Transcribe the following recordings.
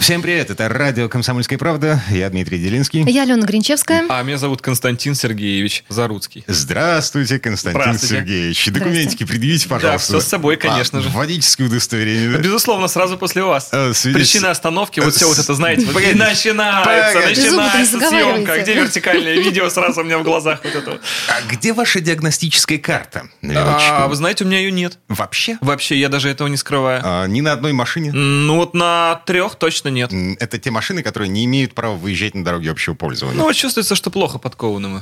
Всем привет, это радио «Комсомольская правда». Я Дмитрий Делинский. Я Алена Гринчевская. А меня зовут Константин Сергеевич Заруцкий. Здравствуйте, Константин Здравствуйте. Сергеевич. Документики предъявите, пожалуйста. все с собой, конечно А, же. Водительское удостоверение. да? Безусловно, сразу после вас. Э, свидетель- Причина остановки, вот все вот это, знаете, вот Погоди. и начинается, Погоди. Начинается съемка. Где вертикальное видео сразу у меня в глазах вот это. вот. А где ваша диагностическая карта? А, вы знаете, у меня ее нет. Вообще? Вообще, я даже этого не скрываю. А, ни на одной машине? Ну вот на трех точно нет. М, Это те машины, которые не имеют права выезжать на дороге общего пользования. Ну вот чувствуется, что плохо.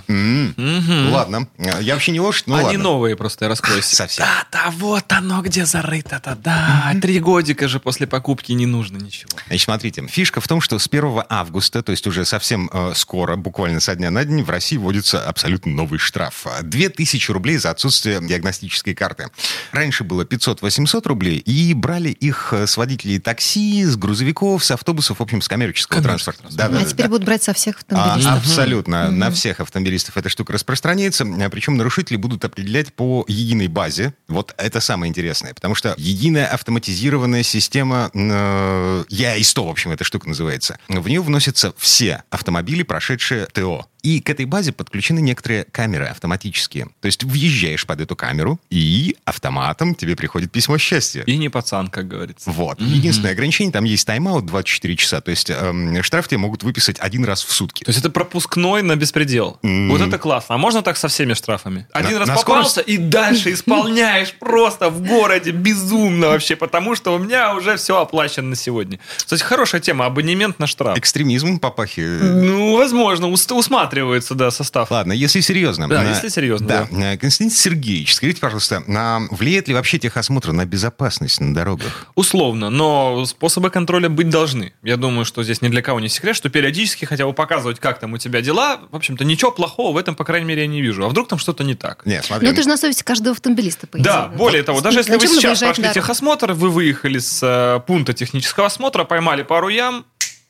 М, Мгм. Ладно. Я вообще не лошадь, ну Они ладно. новые просто, я раскрою. Совсем. Да, да, вот оно где зарыто-то, да. Три годика же после покупки не нужно ничего. Значит, смотрите, фишка в том, что с 1 августа, то есть уже совсем э, скоро, буквально со дня на день, в России вводится абсолютно новый штраф. 2000 рублей за отсутствие диагностической карты. Раньше было 500-800 рублей, и брали их э, с водителей такси, с грузовиков, с автобусов, в общем, с коммерческого транспорта. Да, да, а да, теперь да. будут брать со всех А, автомобилистов. абсолютно. На всех автомобилистов эта штука распространяется. А, Причем нарушители будут определять по единой базе. Вот это самое интересное. Потому что единая автоматизированная система э, ЯИ-100, в общем, эта штука называется. В нее вносятся все автомобили, прошедшие ТО. И к этой базе подключены некоторые камеры автоматические. То есть въезжаешь под эту камеру, и автоматом тебе приходит письмо счастья. И не пацан, как говорится. Вот. Единственное ограничение, там есть тайм-аут 24 часа. То есть эм, штраф тебе могут выписать один раз в сутки. То есть это пропускной на беспредел. М. Вот это классно. А можно так со всеми штрафами? Один На- раз на попался и дальше исполняешь просто в городе безумно вообще, потому что у меня уже все оплачено на сегодня. Кстати, хорошая тема, абонемент на штраф. Экстремизм попахивает. Ну, возможно, ус- усматривается, да, состав. Ладно, если серьезно. Да, э, если серьезно, Да. Э, Константин Сергеевич, скажите, пожалуйста, а влияет ли вообще техосмотр на безопасность на дорогах? Условно, но способы контроля быть должны. Я думаю, что здесь ни для кого не секрет, что периодически хотя бы показывать, как там у тебя дела, в общем-то, ничего плохого в этом, по крайней мере, я не вижу. А вдруг там что-то не так? Нет, смотри. Ну, это же на совести каждого автомобилиста, по идее. Да, более того, даже если вы сейчас прошли на техосмотр, вы выехали с э, пункта технического осмотра, поймали пару ям,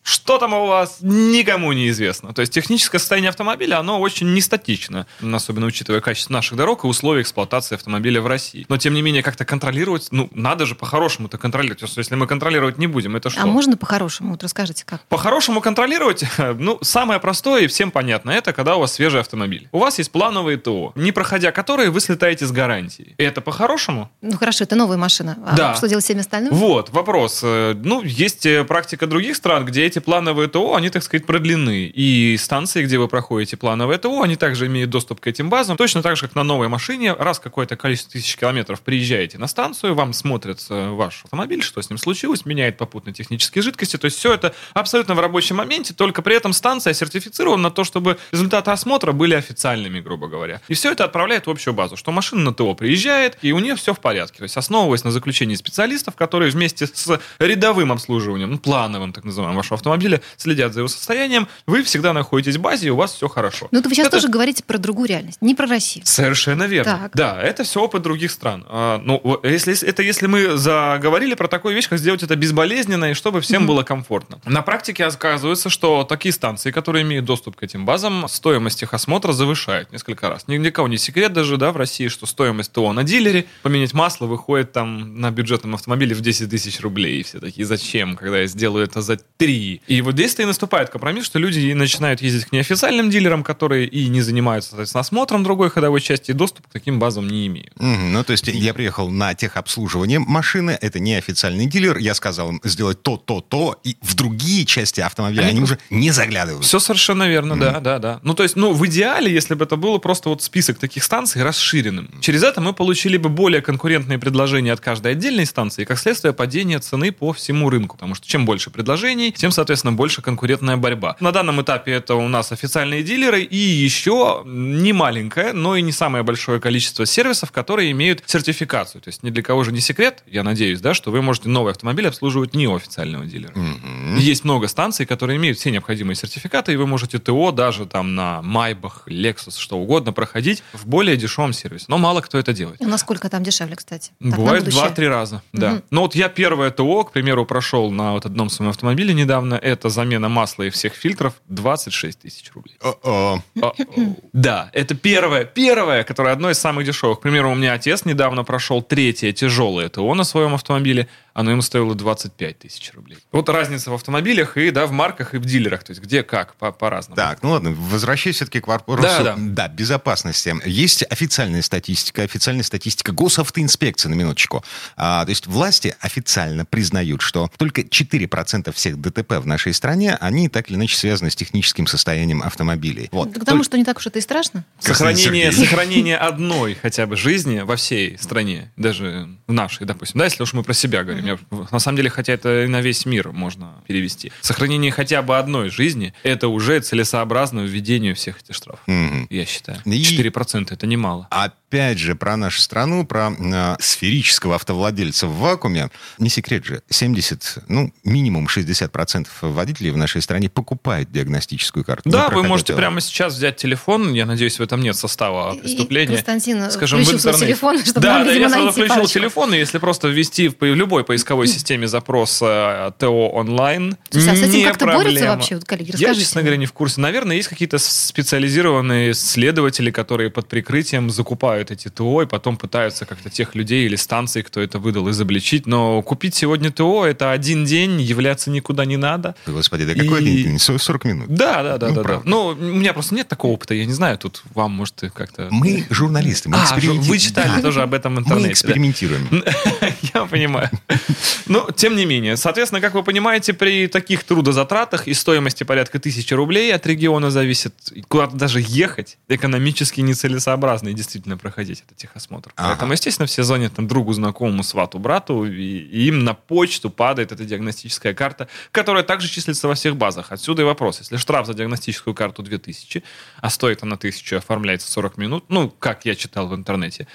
что там у вас, никому не известно. То есть техническое состояние автомобиля, оно очень не статично, особенно учитывая качество наших дорог и условия эксплуатации автомобиля в России. Но, тем не менее, как-то контролировать, ну, надо же по-хорошему-то контролировать. Если мы контролировать не будем, это что? А можно по-хорошему? Вот расскажите, как? По-хорошему контролировать, ну, самое простое и всем понятно, это когда у вас свежий автомобиль. У вас есть плановые ТО, не проходя которые вы слетаете с гарантией. И это по-хорошему? Ну, хорошо, это новая машина. А Да. что делать всеми остальными? Вот, вопрос. Э, Ну, есть э, практика других стран, где эти плановые ТО, они, так сказать, продлены. И станции, где вы проходите плановые ТО, они также имеют доступ к этим базам. Точно так же, как на новой машине. Раз какое-то количество тысяч километров приезжаете на станцию, вам смотрят ваш автомобиль, что с ним случилось, меняет попутно технические жидкости. То есть все это абсолютно в рабочем моменте, только при этом станция сертифицирована на то, чтобы результаты осмотра были официальными, грубо говоря. И все это отправляет в общую базу, что машина на ТО приезжает, и у нее все в порядке. То есть основываясь на заключении специалистов, которые вместе с рядовым обслуживанием, ну, плановым, так называемым, вашего автомобиля, следят за его состоянием, вы всегда находитесь в базе, и у вас все хорошо. Ну, вы сейчас Это- тоже говорите про другую реальность, не про Россию. Совершенно верно. Так. Да, это все опыт других стран. А, ну, если, это если мы заговорили про такую вещь, как сделать это безболезненно и чтобы всем было комфортно. На практике оказывается, что такие станции, которые имеют доступ к этим базам, стоимость их осмотра завышает несколько раз. Ни для кого не секрет даже, да, в России, что стоимость ТО на дилере, поменять масло выходит там на бюджетном автомобиле в 10 тысяч рублей. И все такие, зачем, когда я сделаю это за 3? И вот здесь-то и наступает компромисс, что люди и начинают ездить к неофициальным дилерам, которые и не занимаются, соответственно, осмотром другой ходовой части, и доступ к таким базам не имеют. Мгм, Ну, то есть я приехал на техобслуживание машины, это не официальный дилер, я сказал им сделать то, то, то, и в другие части автомобиля Они они уже не заглядывают. Все совершенно верно, да, да, да. Ну, то есть, ну, в идеале, если бы это было просто вот список таких станций расширенным. Через это мы получили бы более конкурентные предложения от каждой отдельной станции, и, как следствие, падение цены по всему рынку. Потому что чем больше предложений, тем, соответственно, больше конкурентная борьба. На данном этапе это у нас официальные дилеры и еще не маленькое, но и не самое большое количество сервисов, которые имеют сертификацию. То есть ни для кого же не секрет, я надеюсь, да, что вы можете новый автомобиль обслуживать не у официального дилера. Есть много станций, которые имеют все необходимые сертификаты, и вы можете ТО даже там на Майбах, Lexus, что угодно проходить в более дешевом сервисе. Но мало кто это делает. И насколько там дешевле, кстати? Так, Бывает будущее. два-три раза, да. Мгм. Но вот я первое ТО, к примеру, прошел на вот одном своем автомобиле недавно. Это замена масла и всех фильтров 26 тысяч рублей. О-о. О-о. Да, это первое, первое, которое одно из самых дешевых. К примеру, у меня отец недавно прошел третье тяжелое ТО на своем автомобиле. Оно ему стоило 25 тысяч рублей. Вот разница в автомобилях и да, в марках и в дилерах. То есть где как, по- по-разному. Так, ну ладно, возвращаясь все-таки к вопросу Да, да. безопасности. Есть официальная статистика, официальная статистика госавтоинспекции, на минуточку. А, то есть власти официально признают, что только 4% всех ДТП в нашей стране, они так или иначе связаны с техническим состоянием автомобилей. Вот. К тому, что не так уж это и страшно. Сохранение, сохранение одной хотя бы жизни во всей стране, даже в нашей, допустим, да, если уж мы про себя говорим. Я- на самом деле, хотя это и на весь мир можно перевести. Сохранение хотя бы одной жизни – это уже целесообразно введение всех этих штрафов. Мгм. Я считаю. И- 4% это немало. Опять же, про нашу страну, про э, сферического автовладельца в вакууме. Не секрет же, 70, ну, минимум 60% водителей в нашей стране покупают диагностическую карту. Да, вы можете ТО. прямо сейчас взять телефон. Я надеюсь, в этом нет состава И преступления. Константин Скажем, в включил свой интернете. телефон, чтобы да, да, я сразу найти включил парочку. телефон, и если просто ввести в в любой поисковой системе запрос э, ТО онлайн, Слушай, а с этим как-то борются вообще, вот, коллеги? Я, честно говоря, не в курсе. Наверное, есть какие-то специализированные следователи, которые под прикрытием закупают эти ТО и потом пытаются как-то тех людей или станций, кто это выдал, изобличить. Но купить сегодня ТО — это один день, являться никуда не надо. Господи, да какой И- один день? 40 минут. Да, да, да, Ну, да, да. правда. Ну, у меня просто нет такого опыта, я не знаю, тут вам, может, как-то... Мы журналисты, мы А, экспериментируем. вы читали Да. тоже об этом в Мы интернете. да? экспериментируем. Я понимаю. Но, тем не менее, соответственно, как вы понимаете, при таких трудозатратах и стоимости порядка тысячи рублей от региона зависит, и куда-то даже ехать экономически нецелесообразно и действительно проходить этот техосмотр. Ага. Поэтому, естественно, все звонят там другу, знакомому, свату, брату, и, и им на почту падает эта диагностическая карта, которая также числится во всех базах. Отсюда и вопрос. Если штраф за диагностическую карту 2000, а стоит она 1000, оформляется 40 минут, ну, как я читал в интернете,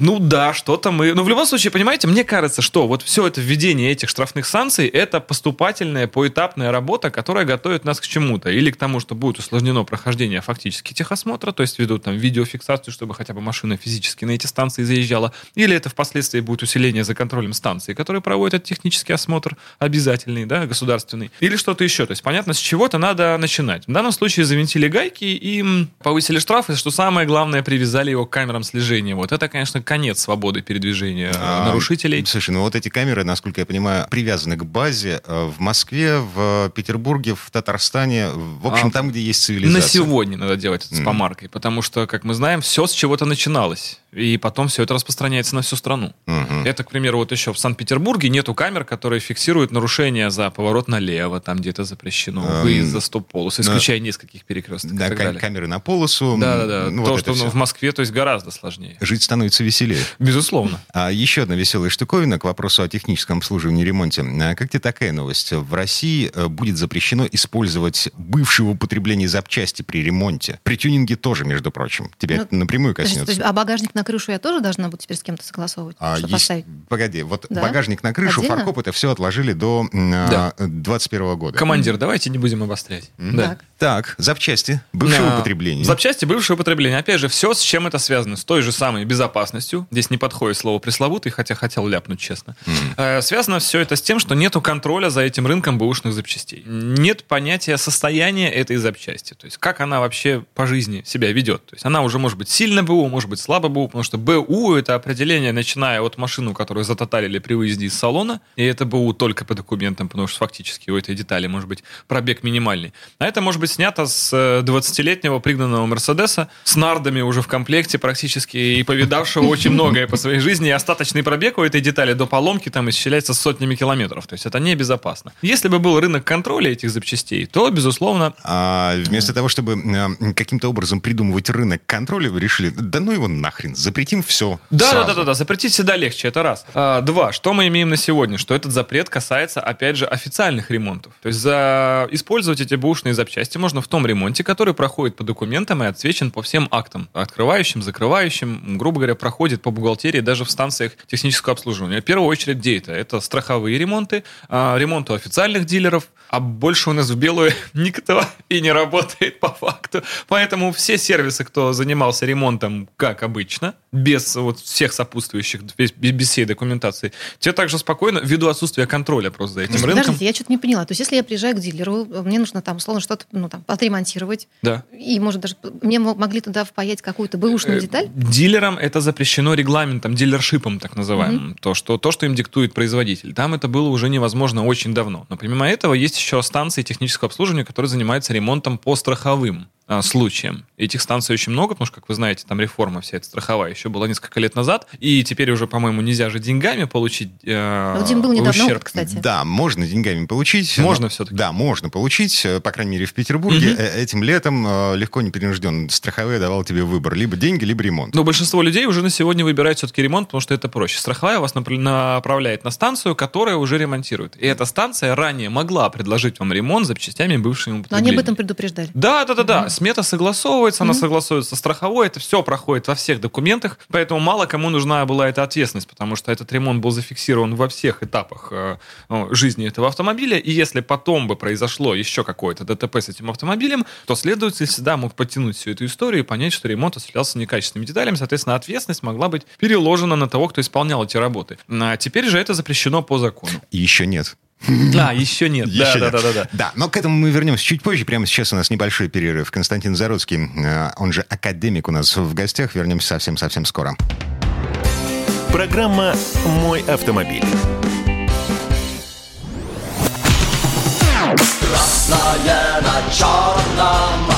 ну да, что-то мы... Ну, в любом случае, понимаете, мне кажется, что вот все это введение этих штрафных санкций это поступательная, поэтапная работа, которая готовит нас к чему-то. Или к тому, что будет усложнено прохождение фактически техосмотра, то есть ведут там видеофиксацию, чтобы хотя бы машина физически на эти станции заезжала. Или это впоследствии будет усиление за контролем станции, которые проводят технический осмотр обязательный, да, государственный. Или что-то еще. То есть, понятно, с чего-то надо начинать. В данном случае завинтили гайки и повысили штрафы, что самое главное, привязали его к камерам слежения. Вот это, конечно, конец свободы передвижения э, А, нарушителей. Слушай, ну вот эти камеры, насколько я понимаю, привязаны к базе э, в Москве, в Петербурге, в Татарстане, в общем, А, там, где есть цивилизация. На сегодня надо делать это с помаркой, потому что, как мы знаем, все с чего-то начиналось. И потом все это распространяется на всю страну. Мгм. Это, к примеру, вот еще в Санкт-Петербурге нету камер, которые фиксируют нарушения за поворот налево, там где-то запрещено, Эм, выезд за стоп-полос, но- исключая нескольких перекресток Да, и так ка- далее. камеры на полосу. Да-да-да. ну, То, вот что ну, всё. в Москве, то есть гораздо сложнее. Жить становится веселее. Безусловно. А еще одна веселая штуковина к вопросу о техническом обслуживании и ремонте. А как тебе такая новость? В России э, будет запрещено использовать бывшее в употреблении запчасти при ремонте. При тюнинге тоже, между прочим. Тебя Ну, это напрямую То есть, то коснется. есть, а багажник на крышу я тоже должна буду теперь с кем-то согласовывать, А, есть- поставить? Погоди, вот Да? багажник на крышу, Отдельно? фаркоп это все отложили до м, Да. а, 21 года. Командир, давайте не будем обострять. М. Да. Так. Так, запчасти бывшего Да. употребления. Запчасти бывшего употребления. Опять же, все, с чем это связано. С той же самой безопасностью. Здесь не подходит слово пресловутый, хотя хотел ляпнуть, честно. Э, связано все это с тем, что нету контроля за этим рынком бэушных запчастей. Нет понятия состояния этой запчасти. То есть, как она вообще по жизни себя ведет. То есть, она уже может быть сильно БУ, может быть слабо БУ, потому что БУ это определение, начиная от машины, которую затоталили при выезде из салона, и это БУ только по документам, потому что фактически у этой детали может быть пробег минимальный. А это может быть снято с э, 20-летнего пригнанного Мерседеса с нардами уже в комплекте практически и повидавшего очень многое по своей жизни. И остаточный пробег у этой детали до поломки там исчисляется сотнями километров. То есть это небезопасно. Если бы был рынок контроля этих запчастей, то, безусловно, А вместо того, чтобы э, каким-то образом придумывать рынок контроля, вы решили, да ну его нахрен, запретим все. Да, да, да, да, да, запретить всегда легче, это раз. А, два, что мы имеем на сегодня? Что этот запрет касается, опять же, официальных ремонтов. То есть за использовать эти бэушные запчасти можно в том ремонте, который проходит по документам и отсвечен по всем актам. Открывающим, закрывающим, грубо говоря, проходит по бухгалтерии даже в станциях технического обслуживания. В первую очередь, где это? Это страховые ремонты, а, ремонт у официальных дилеров, а больше у нас в белую никто и не работает по факту. Поэтому все сервисы, кто занимался ремонтом, как обычно, без вот всех сопутствующих, без, без всей документации, те также спокойно, ввиду отсутствия контроля просто за этим рынком. Подождите, я что-то не поняла. То есть, если я приезжаю к дилеру, мне нужно там, условно, что-то ну, там, отремонтировать, Да. и, может, даже мне мо- могли туда впаять какую-то бэушную Э, деталь? Дилерам это запрещено регламентом, дилершипом так называемым. То, что, то, что им диктует производитель. Там это было уже невозможно очень давно. Но помимо этого есть еще станции технического обслуживания, которые занимаются ремонтом по страховым а, случаям. Этих станций очень много, потому что, как вы знаете, там реформа вся эта страховая еще была несколько лет назад, и теперь уже, по-моему, нельзя же деньгами получить э, вот был недавно ущерб. опыт, кстати. Да, можно деньгами получить. Можно но- всё-таки? Да, можно получить. По крайней мере, в Петербурге э, этим летом э, легко не принужден. Страховая давал тебе выбор. Либо деньги, либо ремонт. Но большинство людей уже на сегодня выбирают все-таки ремонт, потому что это проще. Страховая вас напр- направляет на станцию, которая уже ремонтирует. И эта станция ранее могла предложить вам ремонт запчастями бывшего Но они употребления. об этом предупреждали. Да, да, да, да. Смета согласовывается, она Мгм. согласуется со страховой, это все проходит во всех документах, поэтому мало кому нужна была эта ответственность, потому что этот ремонт был зафиксирован во всех этапах э, э, жизни этого автомобиля, и если потом бы произошло еще какое-то ДТП с этим автомобилем, то следователь всегда мог подтянуть всю эту историю и понять, что ремонт осуществлялся некачественными деталями, соответственно, ответственность могла быть переложена на того, кто исполнял эти работы. А теперь же это запрещено по закону. И еще нет. Да, еще нет. Да, Еще да, нет. да, да, да. Да, но к этому мы вернемся чуть позже. Прямо сейчас у нас небольшой перерыв. Константин Заруцкий, э, он же академик у нас в гостях. Вернемся совсем-совсем скоро. Программа «Мой автомобиль». Красное на черном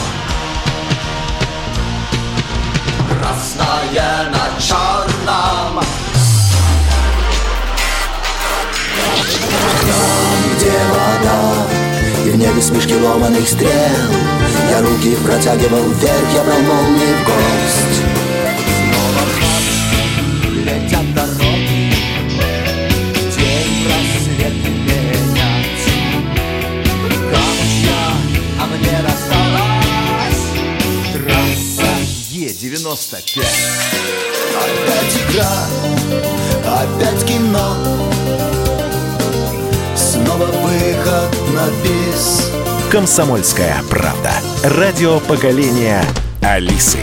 Красное на черном Там, где вода И в небе смешки ломаных стрел. Я руки протягивал вверх, я брал молнии в гость. Летят дороги День рассвет менять Камушья, а мне досталась трасса Е95 Опять игра, опять кино Снова выход на бис «Комсомольская правда». Радио поколения Алисы.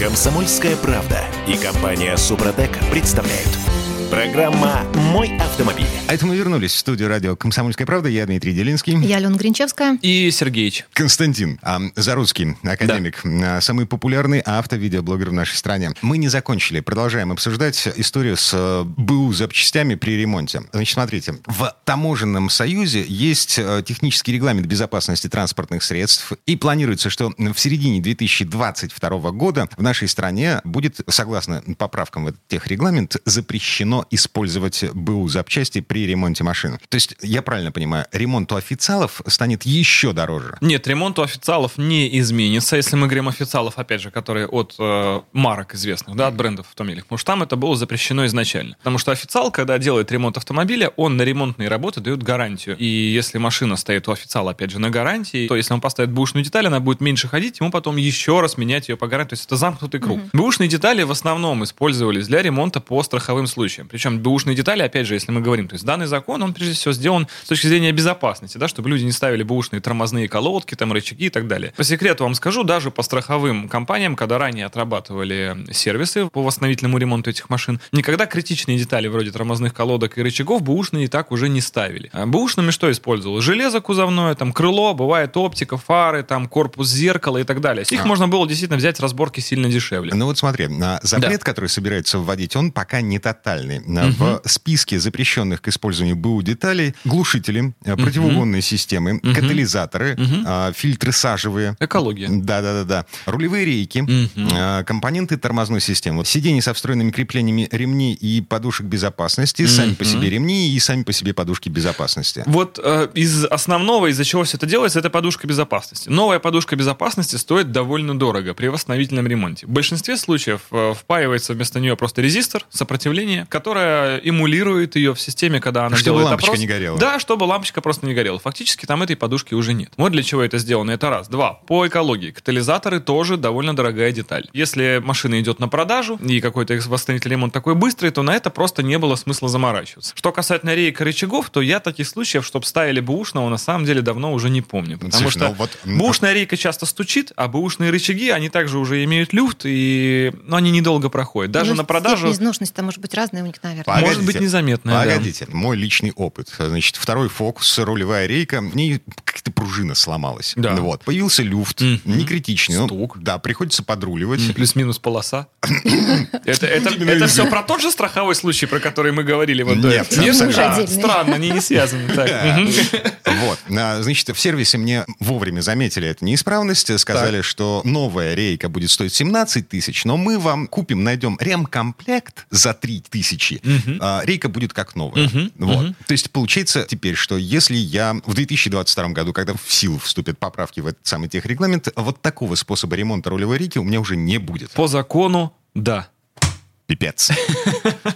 «Комсомольская правда» и компания «Супротек» представляют. Программа «Мой автомобиль». А это мы вернулись в студию радио «Комсомольская правда». Я Дмитрий Делинский. Я Алена Гринчевская. И Сергеич. Константин а, Заруцкий, академик, а, самый популярный авто-видеоблогер в нашей стране. Мы не закончили, продолжаем обсуждать историю с э, БУ запчастями при ремонте. Значит, смотрите, в Таможенном союзе есть э, технический регламент безопасности транспортных средств, и планируется, что в середине 2022 года в нашей стране будет, согласно поправкам в этот техрегламент, запрещено использовать БУ запчасти при ремонте машин. То есть, я правильно понимаю, ремонт у официалов станет еще дороже. Нет, ремонт у официалов не изменится, если мы говорим официалов, опять же, которые от э, марок известных, да, от брендов автомобилей. Потому что там это было запрещено изначально. Потому что официал, когда делает ремонт автомобиля, он на ремонтные работы дает гарантию. И если машина стоит у официала, опять же, на гарантии, то если он поставит бушную деталь, она будет меньше ходить, ему потом еще раз менять ее по гарантии. То есть это замкнутый круг. Бэушные детали в основном использовались для ремонта по страховым случаям. Причем бэушные детали, опять же, если мы говорим, то есть данный закон, он прежде всего сделан с точки зрения безопасности, да, чтобы люди не ставили бэушные тормозные колодки, там рычаги и так далее. По секрету вам скажу, даже по страховым компаниям, когда ранее отрабатывали сервисы по восстановительному ремонту этих машин, никогда критичные детали вроде тормозных колодок и рычагов бэушные и так уже не ставили. А бэушными что использовалось? Железо кузовное, там крыло, бывает оптика, фары, там корпус зеркала и так далее. Их А. можно было действительно взять разборки сильно дешевле. Ну вот смотри, а, запрет, который собирается вводить, он пока не тотальный. Э, в списке запрещенных к использованию БУ деталей глушители, э, противоугонные системы, катализаторы, э, фильтры сажевые. Экология. Да-да-да. Рулевые рейки, э, компоненты тормозной системы, сиденья со встроенными креплениями ремней и подушек безопасности, сами по себе ремни и сами по себе подушки безопасности. Вот э, из основного, из-за чего все это делается, это подушка безопасности. Новая подушка безопасности стоит довольно дорого при восстановительном ремонте. В большинстве случаев э, впаивается вместо нее просто резистор, сопротивление, которое эмулирует ее в системе, когда она Чтобы делает лампочка опрос. не горела. Да, чтобы лампочка просто не горела. Фактически там этой подушки уже нет. Вот для чего это сделано. Это раз. Два. По экологии. Катализаторы тоже довольно дорогая деталь. Если машина идет на продажу, и какой-то восстановительный ремонт такой быстрый, то на это просто не было смысла заморачиваться. Что касательно рейка рычагов, то я таких случаев, чтобы ставили бэушного, на самом деле давно уже не помню. Потому Слушай, что ну вот, м, бэушная рейка часто стучит, а бэушные рычаги, они также уже имеют люфт, и ну, они недолго проходят. Даже Ну, на продажу... степень изношенности там может быть разная у них, наверное. Погодите. Может быть, незаметная, да. Погодите, мой личный опыт. Значит, второй фокус, рулевая рейка, в ней как-то пружина сломалась. Да. Вот. Появился люфт, Мгм. не критичный. ну, Стук. да, приходится подруливать. М, Плюс-минус полоса. Это, это, это все про тот же страховой случай, про который мы говорили вот до Нет, этого? А. Странно, они не связаны. Вот. А, Значит, в сервисе мне вовремя заметили эту неисправность, сказали, что новая рейка будет стоить 17 тысяч, но мы вам купим, найдем ремкомплект за 3 тысячи. А, Рейка будет как новая. Мгм, Вот. мгм. То есть получается теперь, что если я в 2022 году, когда в силу вступят поправки в этот самый техрегламент, вот такого способа ремонта рулевой рейки у меня уже не будет. По закону, да. Пипец.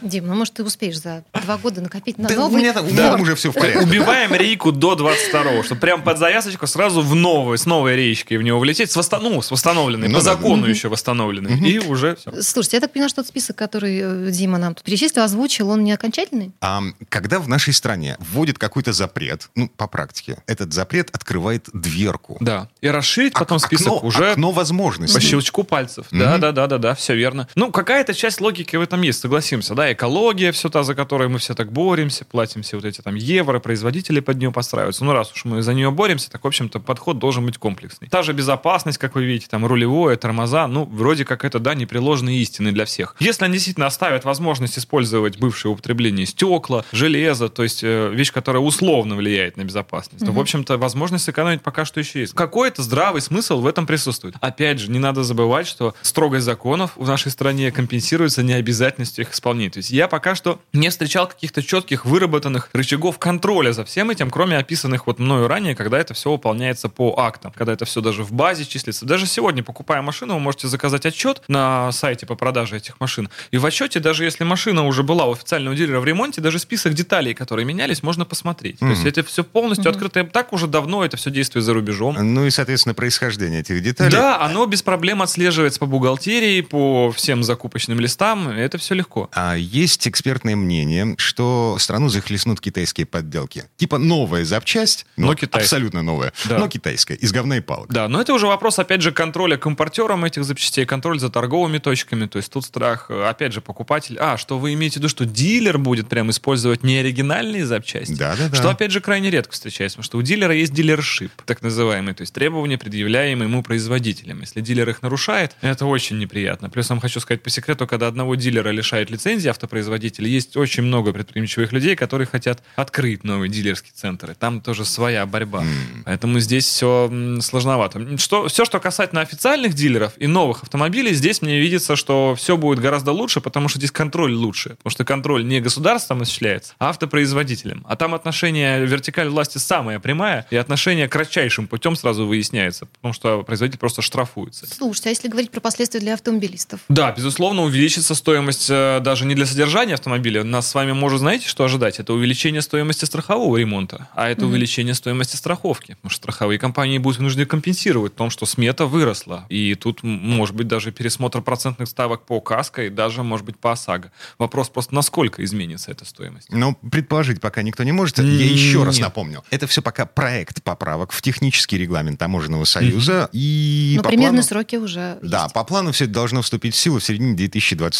Дим, ну может ты успеешь за два года накопить на Да у новый меня у меня там уже все в порядке. Убиваем рейку до 22-го, чтобы прям под завязочку сразу в новую, с новой речкой в него влететь, с, восто- ну, с восстановленной, Ну по да, закону Мгм. еще восстановленной. И уже все. Слушайте, я так понимаю, что тот список, который э, Дима нам тут перечислил, озвучил, он не окончательный? А когда в нашей стране вводит какой-то запрет, ну, по практике, этот запрет открывает дверку. Да. И расширить потом Ок- список окно, уже окно по возможностей. щелчку пальцев. Мгм. Да, да, да, да, да, все верно. Ну, какая-то часть логики в этом есть, согласимся. Да, экология, все та, за которой мы все так боремся, платим все вот эти там евро, производители под нее подстраиваются. Ну, раз уж мы за нее боремся, так, в общем-то, подход должен быть комплексный. Та же безопасность, как вы видите, там рулевое, тормоза, ну, вроде как это, да, непреложные истины для всех. Если они действительно оставят возможность использовать бывшее употребление стекла, железа, то есть э, вещь, которая условно влияет на безопасность, то, в общем-то, возможность сэкономить пока что еще есть. Какой-то здравый смысл в этом присутствует. Опять же, не надо забывать, что строгость законов в нашей стране компенсируется необязательностью их исполнения. То есть я пока что не встречал каких-то четких выработанных рычагов контроля за всем этим, кроме описанных вот мною ранее, когда это все выполняется по актам, когда это все даже в базе числится. Даже сегодня, покупая машину, вы можете заказать отчет на сайте по продаже этих машин. И в отчете, даже если машина уже была у официального дилера в ремонте, даже список деталей, которые менялись, можно посмотреть. То есть это все полностью открыто. И Так уже давно это все действует за рубежом. Ну и, соответственно, происхождение этих деталей. Да, оно без проблем отслеживается по бухгалтерии, по всем закупочным листам. Это все легко. А есть экспертное мнение, что страну захлестнут китайские подделки. Типа новая запчасть, но, Но китайская. абсолютно новая, Да. но китайская, из говна и палок. Да, но это уже вопрос, опять же, контроля к импортерам этих запчастей, контроль за торговыми точками. То есть тут страх, э, опять же, покупатель. А, что вы имеете в виду, что дилер будет прям использовать неоригинальные запчасти? Да-да-да. Что, опять же, крайне редко встречается, потому что у дилера есть дилершип, так называемый, то есть требования, предъявляемые ему производителям. Если дилер их нарушает, это очень неприятно. Плюс вам хочу сказать по секрету, когда одного дилера лишают лицензии автопроизводителя, есть очень много предприимчивых людей, которые хотят открыть новые дилерские центры. Там тоже своя борьба. Поэтому здесь все сложновато. Что, все, что касательно официальных дилеров и новых автомобилей, здесь мне видится, что все будет гораздо лучше, потому что здесь контроль лучше. Потому что контроль не государством осуществляется, а автопроизводителем. А там отношение вертикаль власти самая прямая, и отношение кратчайшим путем сразу выясняется, потому что производитель просто штрафуется. Слушайте, а если говорить про последствия для автомобилистов? Да, безусловно, увеличится стоимость э, даже не для содержания автомобиля. Нас с вами может, знаете, что ожидать? Это увеличение стоимости страхового ремонта, а это увеличение стоимости страховки. Потому что страховые компании будут вынуждены компенсировать в том, что смета выросла. И тут может быть даже пересмотр процентных ставок по КАСКО и даже, может быть, по ОСАГО. Вопрос просто, насколько изменится эта стоимость. Но предположить пока никто не может. Я М, еще раз напомню. Это все пока проект поправок в технический регламент Таможенного союза. И Но по примерно плану- сроки уже Да, есть. по плану все это должно вступить в силу в середине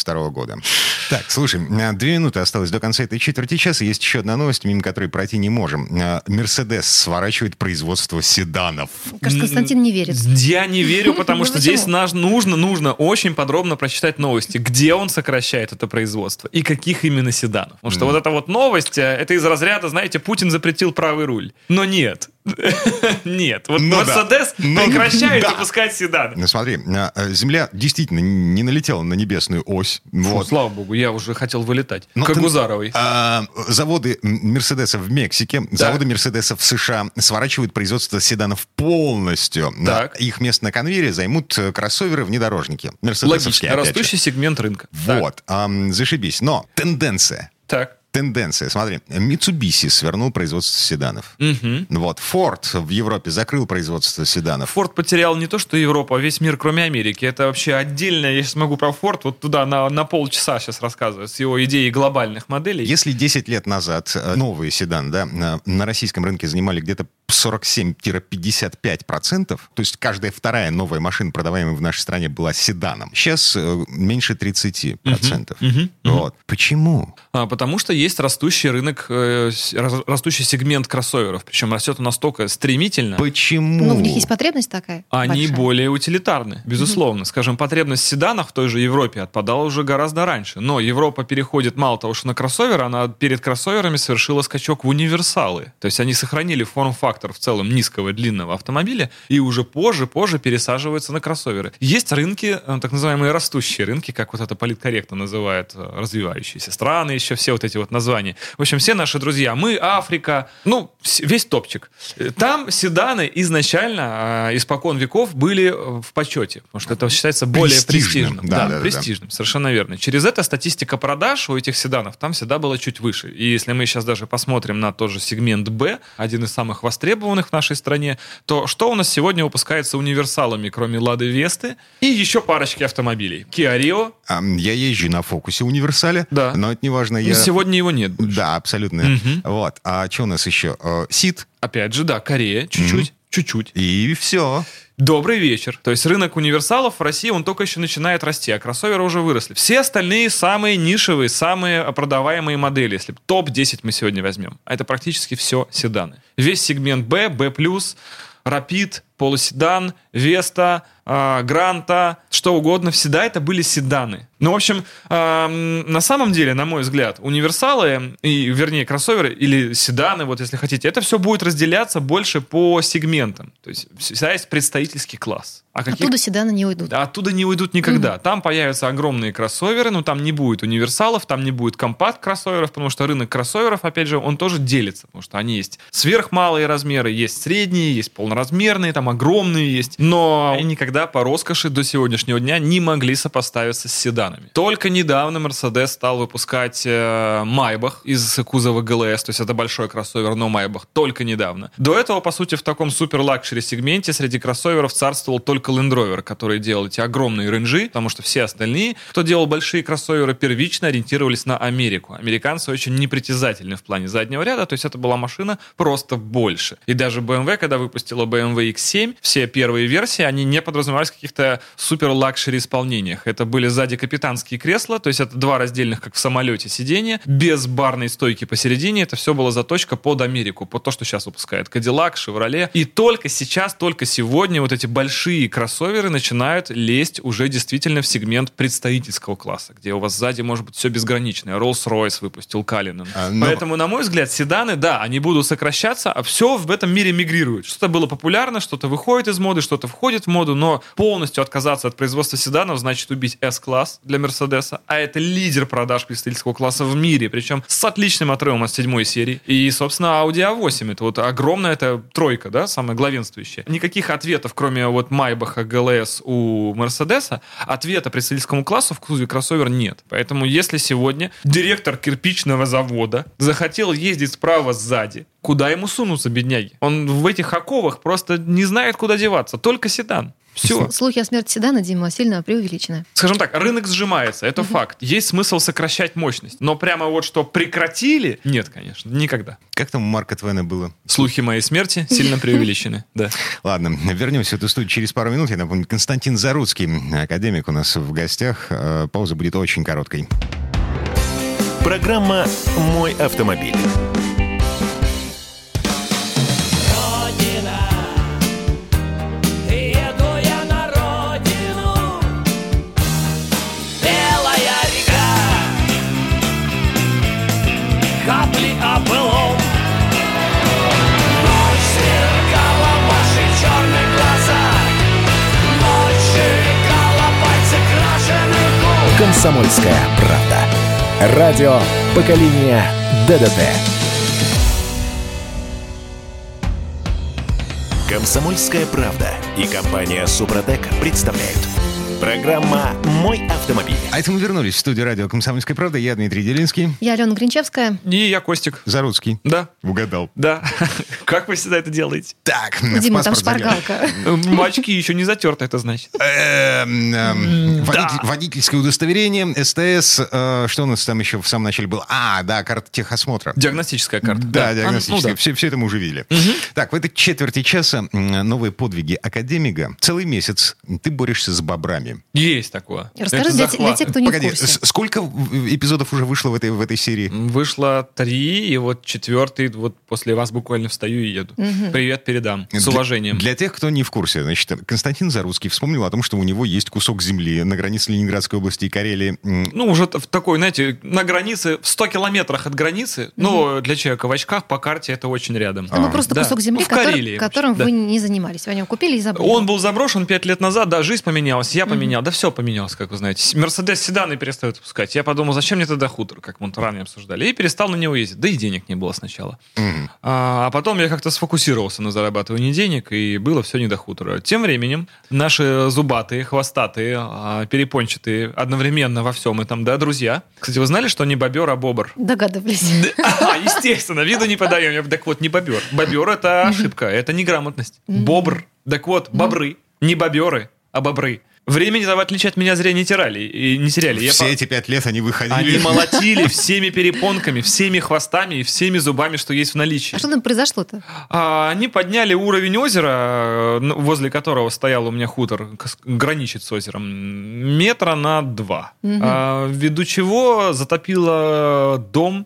2022 года. Так, слушай, а, две минуты осталось до конца этой четверти часа. Есть еще одна новость, мимо которой пройти не можем. А, Мерседес сворачивает производство седанов. Кажется, Константин не верит. Я не верю, потому Ну что здесь наш- нужно, нужно очень подробно прочитать новости, где он сокращает это производство и каких именно седанов. Потому что вот эта вот новость, э, это из разряда, знаете, Путин запретил правый руль. Но нет. Нет. Вот Ну да. Мерседес Ну прекращает да. выпускать седаны. Ну, смотри, а, а, Земля действительно не налетела на небесную ось. Фу, Вот. слава богу, я уже хотел вылетать. Но Как ты- Гузаровой. А, заводы Мерседеса в Мексике, заводы Мерседеса в США сворачивают производство седанов полностью. Так. Их место на конвейере займут э, кроссоверы-внедорожники. Мерседесовские, Логично. Растущий сегмент рынка. Вот, зашибись. Но тенденция. Так. Тенденция. Смотри, Mitsubishi свернул производство седанов. Мгм. Вот, Ford в Европе закрыл производство седанов. Форд потерял не то, что Европу, а весь мир, кроме Америки. Это вообще отдельно. Я сейчас могу про Форд вот туда на, на полчаса сейчас рассказывать с его идеей глобальных моделей. Если 10 лет назад э, новые седаны да, на, на российском рынке занимали где-то 47-55%, то есть каждая вторая новая машина, продаваемая в нашей стране, была седаном. Сейчас э, меньше 30%. мгм, Вот. Почему? А, потому что есть растущий рынок, э, растущий сегмент кроссоверов. Причем растет он настолько стремительно. Почему? Ну, в них есть потребность такая. Они большая. более утилитарны, безусловно. Скажем, потребность в седанах в той же Европе отпадала уже гораздо раньше. Но Европа переходит мало того, что на кроссоверы, она перед кроссоверами совершила скачок в универсалы. То есть они сохранили форм-фактор в целом низкого длинного автомобиля и уже позже, позже пересаживаются на кроссоверы. Есть рынки, э, так называемые растущие рынки, как вот это политкорректно называют э, развивающиеся страны, еще все вот эти вот названия. В общем, все наши друзья, мы, Африка, ну, весь топчик. Там седаны изначально, э, испокон веков, были в почете, потому что это считается более Престижным. престижным. Да, да, да, да. престижным, совершенно верно. Через это статистика продаж у этих седанов там всегда была чуть выше. И если мы сейчас даже посмотрим на тот же сегмент Б, один из самых востребованных в нашей стране, то что у нас сегодня выпускается универсалами, кроме Лады Весты и еще парочки автомобилей? Kia Rio, Я езжу на фокусе универсале, Да. но это не важно. Ну, Я... сегодня его нет. больше. Да, абсолютно. Мгм. Вот. А что у нас еще? Э, Сид. Опять же, да, Корея, чуть-чуть, чуть-чуть. И все. Добрый вечер. То есть рынок универсалов в России, он только еще начинает расти, а кроссоверы уже выросли. Все остальные самые нишевые, самые продаваемые модели, если топ-10 мы сегодня возьмем, а это практически все седаны. Весь сегмент B, B+, Rapid, полуседан, Веста, а, Гранта, что угодно, всегда это были седаны. Ну, в общем, на самом деле, на мой взгляд, универсалы, и, вернее, кроссоверы или седаны, вот если хотите, это все будет разделяться больше по сегментам. То есть всегда есть представительский класс. А каких- Оттуда седаны не уйдут. да, оттуда не уйдут никогда. Там появятся огромные кроссоверы, но там не будет универсалов, там не будет компакт-кроссоверов, потому что рынок кроссоверов, опять же, он тоже делится, потому что они есть сверхмалые размеры, есть средние, есть полноразмерные, там огромные есть, но они никогда по роскоши до сегодняшнего дня не могли сопоставиться с седанами. Только недавно Mercedes стал выпускать э, Maybach из кузова GLS, то есть это большой кроссовер, но Maybach только недавно. До этого, по сути, в таком супер- luxury сегменте среди кроссоверов царствовал только Land Rover, который делал эти огромные ренжи, потому что все остальные, кто делал большие кроссоверы, первично ориентировались на Америку. Американцы очень непритязательны в плане заднего ряда, то есть это была машина просто больше. И даже BMW, когда выпустила BMW X7, все первые версии, они не подразумевались в каких-то супер-лакшери исполнениях. Это были сзади капитанские кресла, то есть это два раздельных, как в самолете, сиденья, без барной стойки посередине. Это все была заточка под Америку, под то, что сейчас выпускает Cadillac, Chevrolet. И только сейчас, только сегодня вот эти большие кроссоверы начинают лезть уже действительно в сегмент представительского класса, где у вас сзади может быть все безграничное. Rolls-Royce выпустил Калинен. А, но- Поэтому, на мой взгляд, седаны, да, они будут сокращаться, а все в этом мире мигрирует. Что-то было популярно, что-то выходит из моды, что-то входит в моду, но полностью отказаться от производства седанов значит убить S-класс для Мерседеса, а это лидер продаж представительского класса в мире, причем с отличным отрывом от седьмой серии. И, собственно, Audi A8, это вот огромная эта тройка, да, самая главенствующая. Никаких ответов, кроме вот Майбаха, ГЛС у Мерседеса, ответа представительскому классу в кузове кроссовер нет. Поэтому если сегодня директор кирпичного завода захотел ездить справа сзади, куда ему сунуться, бедняги? Он в этих оковах просто не знает, куда деваться. Только седан. Все. Слухи о смерти седана, Дима, сильно преувеличены. Скажем так, рынок сжимается, это факт. Есть смысл сокращать мощность. Но прямо вот что прекратили, нет, конечно, никогда. Как там у Марка Твена было? Слухи моей смерти сильно преувеличены. Да. Ладно, вернемся в эту студию через пару минут. Я напомню, Константин Заруцкий, академик у нас в гостях. Э, Пауза будет очень короткой. Программа «Мой автомобиль». «Комсомольская правда». Радио поколения ДДТ. «Комсомольская правда» и компания «Супротек» представляют. Программа «Мой автомобиль». А это мы вернулись в студию радио «Комсомольская правда». Я Дмитрий Делинский. Я Алена Гринчевская. И я Костик. Заруцкий. Да, Угадал. да. Как вы всегда это делаете? Так, в там шпаргалка. М, Очки еще не затерты, это значит. Эм, эм, водитель- Водительское удостоверение, СТС, э, что у нас там еще в самом начале было? А, да, карта техосмотра. Диагностическая карта. Да, А, диагностическое. ну все, все это мы уже видели. Так, в этой четверти часа новые подвиги академика. Целый месяц ты борешься с бобрами. Есть такое. Расскажи для, для тех, кто не Погоди, в курсе. сколько эпизодов уже вышло в этой, в этой серии? Вышло три, и вот четвертый, вот после вас буквально встаю и еду. Привет передам. С Для- уважением. Для тех, кто не в курсе, значит, Константин Заруцкий вспомнил о том, что у него есть кусок земли на границе Ленинградской области и Карелии. Ну, уже в такой, знаете, на границе, в 100 километрах от границы, но для человека в очках по карте это очень рядом. Ну, просто Да. кусок земли, Ну, в котор- Карелии, которым да. вы не занимались. Вы о нем купили и забыли. Он был заброшен пять лет назад, да, жизнь поменялась, я поменял, да все поменялось, как вы знаете. Мерседес седаны перестают пускать. Я подумал, зачем мне тогда хутор, как мы ранее обсуждали, и перестал на него ездить. Да и денег не было сначала. А, а потом я как-то сфокусировался на зарабатывании денег, и было все не до хутора. Тем временем наши зубатые, хвостатые, а, перепончатые, одновременно во всем этом, да, друзья. Кстати, вы знали, что не бобер, а бобр? Догадывались. А, естественно, виду не подаем. Я, Так вот, не бобер. Бобер это ошибка, это неграмотность. Бобр. Так вот, бобры. Не боберы, а бобры. Времени в отличие от меня зря не теряли. И не теряли. Я Все по- эти пять лет они выходили. Они молотили всеми перепонками, всеми хвостами и всеми зубами, что есть в наличии. А что там произошло-то? А, Они подняли уровень озера, э, ну, возле которого стоял у меня хутор, граничит с озером, метра на два. А, Ввиду чего затопило дом,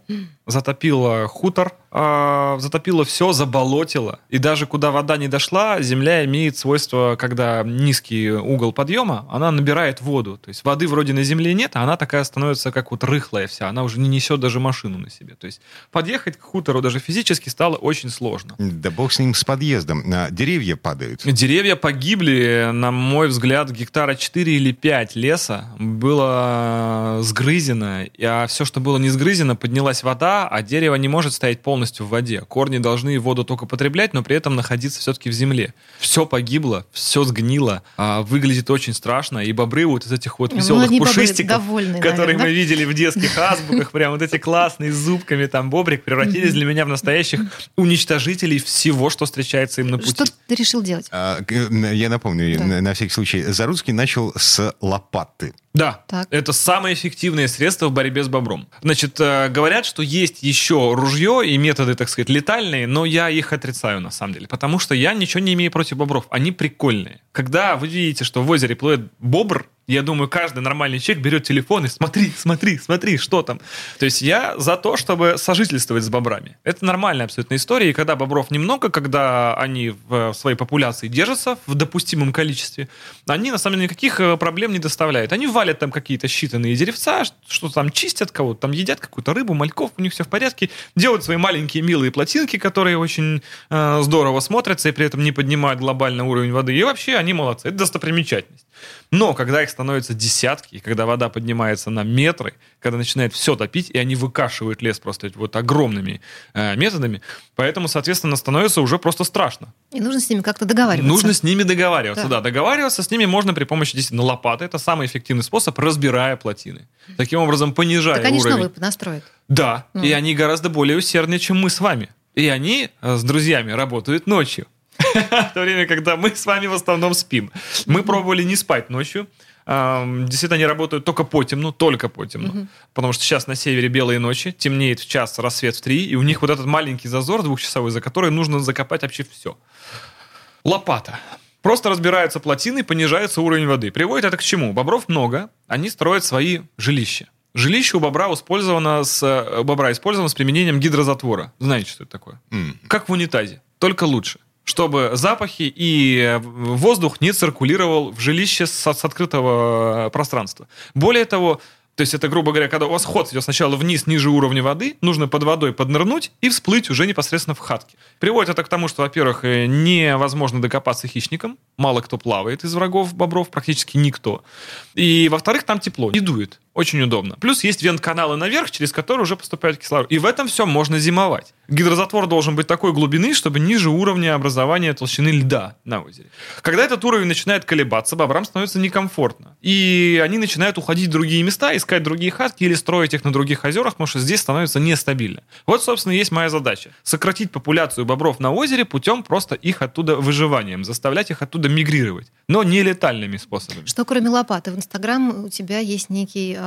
затопило хутор, а, затопило все, заболотило. И даже куда вода не дошла, земля имеет свойство, когда низкий угол подъема, она набирает воду. То есть воды вроде на земле нет, а она такая становится как вот рыхлая вся. Она уже не несет даже машину на себе. То есть подъехать к хутору даже физически стало очень сложно. Да бог с ним, с подъездом. А, Деревья падают. Деревья погибли, на мой взгляд, гектара 4 или 5 леса было сгрызено, а все, что было не сгрызено, поднялась вода, а дерево не может стоять полностью в воде. Корни должны воду только потреблять, но при этом находиться все-таки в земле. Все погибло, все сгнило, а, выглядит очень страшно, и бобры вот из этих вот Ну, веселых бобры пушистиков, довольные, которые наверное, мы да? видели в детских азбуках, прям вот эти классные с зубками, там бобрик, превратились для меня в настоящих уничтожителей всего, что встречается им на пути. Что ты решил делать? А, Я напомню, Да. на, на всякий случай, Заруцкий начал с лопаты. Да, Так. это самое эффективное средство в борьбе с бобром. Значит, э, говорят, что есть еще ружье и методы, так сказать, летальные, но я их отрицаю на самом деле, потому что я ничего не имею против бобров. Они прикольные. Когда вы видите, что в озере плывет бобр, я думаю, каждый нормальный человек берет телефон и смотри, смотри, смотри, что там. То есть я за то, чтобы сожительствовать с бобрами. Это нормальная абсолютно история. И когда бобров немного, когда они в своей популяции держатся в допустимом количестве, они на самом деле никаких э, проблем не доставляют. Они валят там какие-то считанные деревца, что-то там чистят кого-то, там едят какую-то рыбу, мальков, у них все в порядке, делают свои маленькие милые плотинки, которые очень э, здорово смотрятся и при этом не поднимают глобальный уровень воды. И вообще они молодцы. Это достопримечательность. Но когда их становится десятки, и когда вода поднимается на метры, когда начинает все топить, и они выкашивают лес просто вот огромными э, методами, поэтому, соответственно, становится уже просто страшно. И нужно с ними как-то договариваться. Нужно с ними договариваться. Да. Да. договариваться с ними можно при помощи действительно лопаты. Это самый эффективный способ, разбирая плотины. Таким образом, понижая Так они уровень. новые понастроят. Да, Ну. и они гораздо более усердные, чем мы с вами. И они э, с друзьями работают ночью. В то время, когда мы с вами в основном спим. Мы пробовали не спать ночью. Действительно, они работают только по темну, только по темну. Потому что сейчас на севере белые ночи, темнеет в час, рассвет в три, и у них вот этот маленький зазор двухчасовой, за который нужно закопать вообще все. Лопата. Просто разбираются плотины, понижается уровень воды. Приводит это к чему? Бобров много, они строят свои жилища. Жилище у бобра использовано с, э, бобра использовано с применением гидрозатвора. Знаете, что это такое? М. Как в унитазе, только лучше. Чтобы запахи и э, воздух не циркулировал в жилище с, с открытого э, пространства. Более того, то есть это, грубо говоря, когда у вас ход идет сначала вниз, ниже уровня воды, нужно под водой поднырнуть и всплыть уже непосредственно в хатке. Приводит это к тому, что, во-первых, э, невозможно докопаться хищникам, мало кто плавает из врагов бобров, практически никто. И, во-вторых, там тепло, не дует, очень удобно. Плюс есть вент-каналы наверх, через которые уже поступает кислород. И в этом все можно зимовать. Гидрозатвор должен быть такой глубины, чтобы ниже уровня образования толщины льда на озере. Когда этот уровень начинает колебаться, бобрам становится некомфортно. И они начинают уходить в другие места, искать другие хатки или строить их на других озерах, потому что здесь становится нестабильно. Вот, собственно, есть моя задача. Сократить популяцию бобров на озере путем просто их оттуда выживанием, заставлять их оттуда мигрировать. Но не летальными способами. Что кроме лопаты? В Инстаграм у тебя есть некий...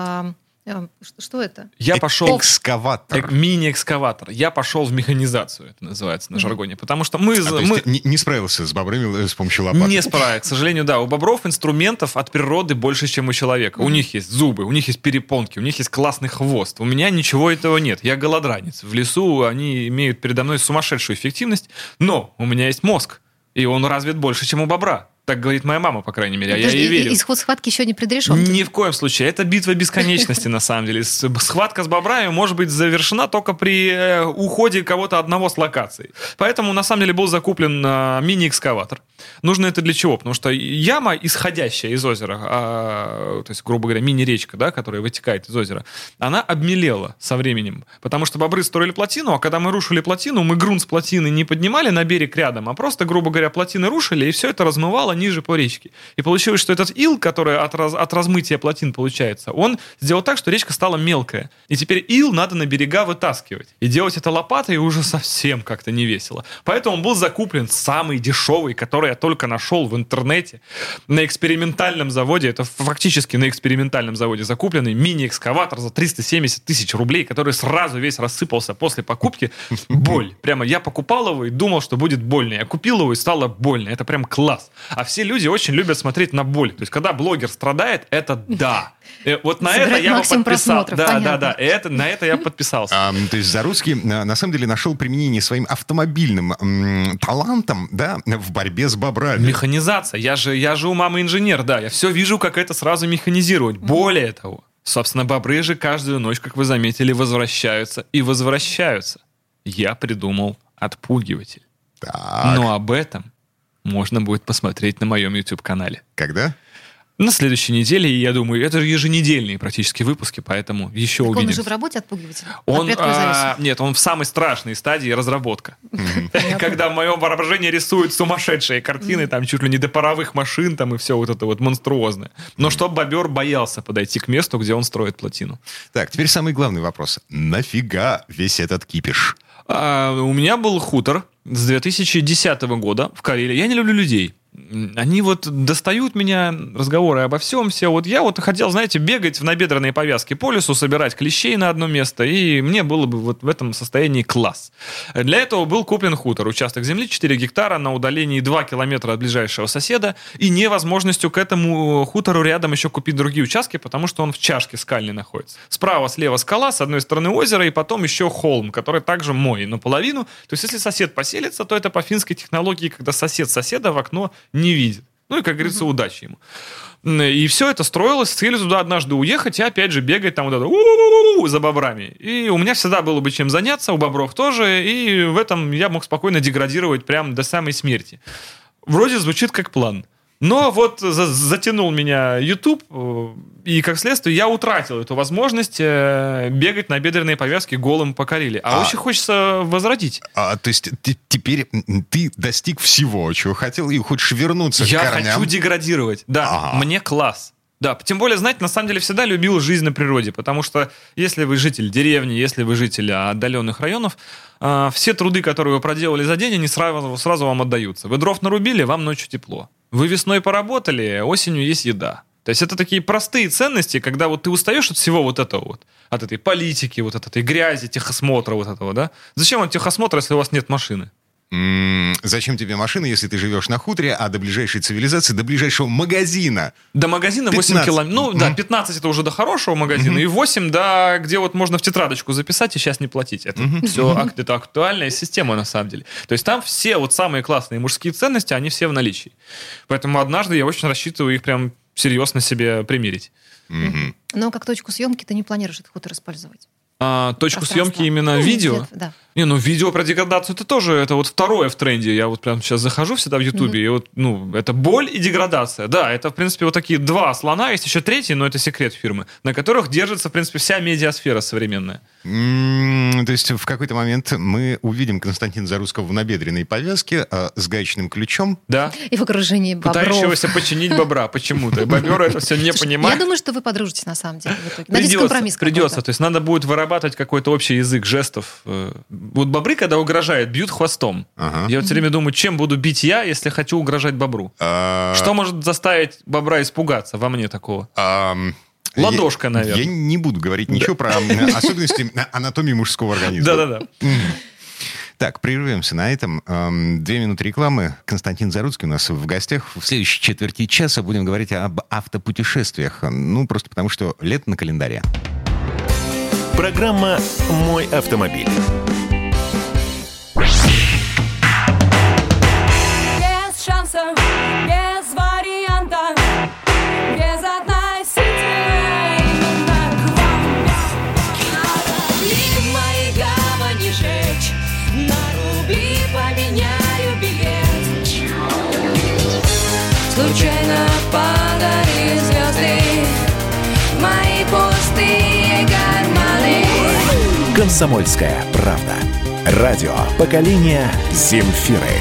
а, ш- что это? Я пошел... Экскаватор. Эк- Мини-экскаватор. Я пошел в механизацию, это называется на жаргоне. Потому что мы... А, за- то есть мы... ты не, не справился с бобрами э, с помощью лопаты? Не справится, к сожалению, да. У бобров инструментов от природы больше, чем у человека. У них есть зубы, у них есть перепонки, у них есть классный хвост. У меня ничего этого нет. Я голодранец. В лесу они имеют передо мной сумасшедшую эффективность, но у меня есть мозг, и он развит больше, чем у бобра. Так говорит моя мама, по крайней мере, а я ей верю. Исход схватки еще не предрешен. Ни в коем случае. Это битва бесконечности, на самом деле. Схватка с бобрами может быть завершена только при э, уходе кого-то одного с локации. Поэтому, на самом деле, был закуплен э, мини-экскаватор. Нужно это для чего? Потому что яма, исходящая из озера, а, то есть, грубо говоря, мини-речка, да, которая вытекает из озера, она обмелела со временем. Потому что бобры строили плотину, а когда мы рушили плотину, мы грунт с плотины не поднимали на берег рядом, а просто, грубо говоря, плотины рушили, и все это размывало ниже по речке. И получилось, что этот ил, который от, раз- от размытия плотин получается, он сделал так, что речка стала мелкая. И теперь ил надо на берега вытаскивать. И делать это лопатой уже совсем как-то не весело. Поэтому он был закуплен самый дешевый, который я только нашел в интернете на экспериментальном заводе. Это фактически на экспериментальном заводе закупленный мини-экскаватор за 370 тысяч рублей, который сразу весь рассыпался после покупки. Боль. Прямо я покупал его и думал, что будет больно. Я купил его и стало больно. Это прям класс. А все люди очень любят смотреть на боль. То есть, когда блогер страдает, это да. Э, Вот на это я бы максимум подписал. просмотров, Да, да, понятно. да. Это, на это я подписался. А, то есть Заруцкий на, на самом деле нашел применение своим автомобильным м, талантам, да, в борьбе с бобрами. Механизация. Я же, я же у мамы инженер, да. Я все вижу, как это сразу механизировать. Более того, собственно, бобры же каждую ночь, как вы заметили, возвращаются и возвращаются. Я придумал отпугиватель. Так, Но об этом можно будет посмотреть на моем YouTube-канале. когда? На следующей неделе, и я думаю, это же еженедельные практически выпуски, поэтому еще Так он увидимся. уже в работе отпугиватель? Он, а, нет, он в самой страшной стадии разработка. Когда в моем воображении рисуют сумасшедшие картины, там чуть ли не до паровых машин, там и все вот это вот монструозное. Но чтоб бобер боялся подойти к месту, где он строит плотину. Так, теперь самый главный вопрос. Нафига весь этот кипиш? А, у меня был хутор с 2010 года в Карелии. Я не люблю людей. Они вот достают меня, разговоры обо всем, все. Вот я вот хотел, знаете, бегать в набедренные повязки по лесу, собирать клещей на одно место, и мне было бы вот в этом состоянии класс. Для этого был куплен хутор, участок земли 4 гектара на удалении 2 километра от ближайшего соседа, и невозможностью к этому хутору рядом еще купить другие участки, потому что он в чашке скальной находится. Справа, слева скала, с одной стороны озеро, и потом еще холм, который также мой наполовину. То есть, если сосед поселится, то это по финской технологии, когда сосед соседа в окно не видит. Ну и, как говорится, удачи ему. И все это строилось с целью туда однажды уехать и опять же бегать там вот это за бобрами. И у меня всегда было бы чем заняться, у бобров тоже, и в этом я мог спокойно деградировать прям до самой смерти. Вроде звучит как план. Но вот за- затянул меня YouTube, э, и как следствие я утратил эту возможность э, бегать на бедренные повязки голым по Карелии. А, А- очень хочется возродить. А, то есть ты- теперь ты достиг всего, чего хотел, и хочешь вернуться Я к корням? хочу деградировать. Да, Ага. мне класс. Да, тем более, знаете, на самом деле всегда любил жизнь на природе, потому что если вы житель деревни, если вы житель отдаленных районов, а, все труды, которые вы проделали за день, они сразу, сразу вам отдаются. Вы дров нарубили, вам ночью тепло. Вы весной поработали, осенью есть еда. То есть это такие простые ценности, когда вот ты устаешь от всего вот этого вот, от этой политики, вот от этой грязи, техосмотра вот этого, да? Зачем вам техосмотр, если у вас нет машины? Зачем тебе машина, если ты живешь на хуторе, а до ближайшей цивилизации, до ближайшего магазина? До магазина 8 15. километров. Ну, да, 15 это уже до хорошего магазина, и 8, да, где вот можно в тетрадочку записать и сейчас не платить. Это все это актуальная система на самом деле. То есть там все вот самые классные мужские ценности, они все в наличии. Поэтому однажды я очень рассчитываю их прям серьезно себе примерить. Мгм. Но как точку съемки ты не планируешь этот хутор использовать. А, точку съемки именно Ну, видео. где-то, Да. Не, ну видео про деградацию это тоже, это вот второе в тренде. Я вот прям сейчас захожу всегда в Ютубе, и вот, ну, это боль и деградация. Да, это, в принципе, вот такие два слона, есть еще третий, но это секрет фирмы, на которых держится, в принципе, вся медиасфера современная. М, То есть в какой-то момент мы увидим Константина Зарусского в набедренной повязке а, с гаечным ключом. Да, И в окружении бобров. пытающегося починить бобра почему-то. Бобер это все не Слушай, Я понимает. думаю, что вы подружитесь на самом деле Придется, компромисс придется. То есть надо будет вырабатывать какой-то общий язык жестов. Вот бобры, когда угрожают, бьют хвостом. Ага. Я вот все время думаю, чем буду бить я, если хочу угрожать бобру? А, Что может заставить бобра испугаться во мне такого? ам, Ладошка, я- наверное. Я не буду говорить ничего про особенности анатомии мужского организма. Да-да-да. Так, прервемся на этом. Две минуты рекламы. Константин Заруцкий у нас в гостях. В следующей четверти часа будем говорить об автопутешествиях. Ну, просто потому, что лето на календаре. Программа «Мой автомобиль». Шансов, без вариантов, без относительно к вам. Корабли мои гавани жечь, на рубли поменяю билет. Случайно падали звезды мои пустые карманы. «Комсомольская правда». Радио поколения Земфиры.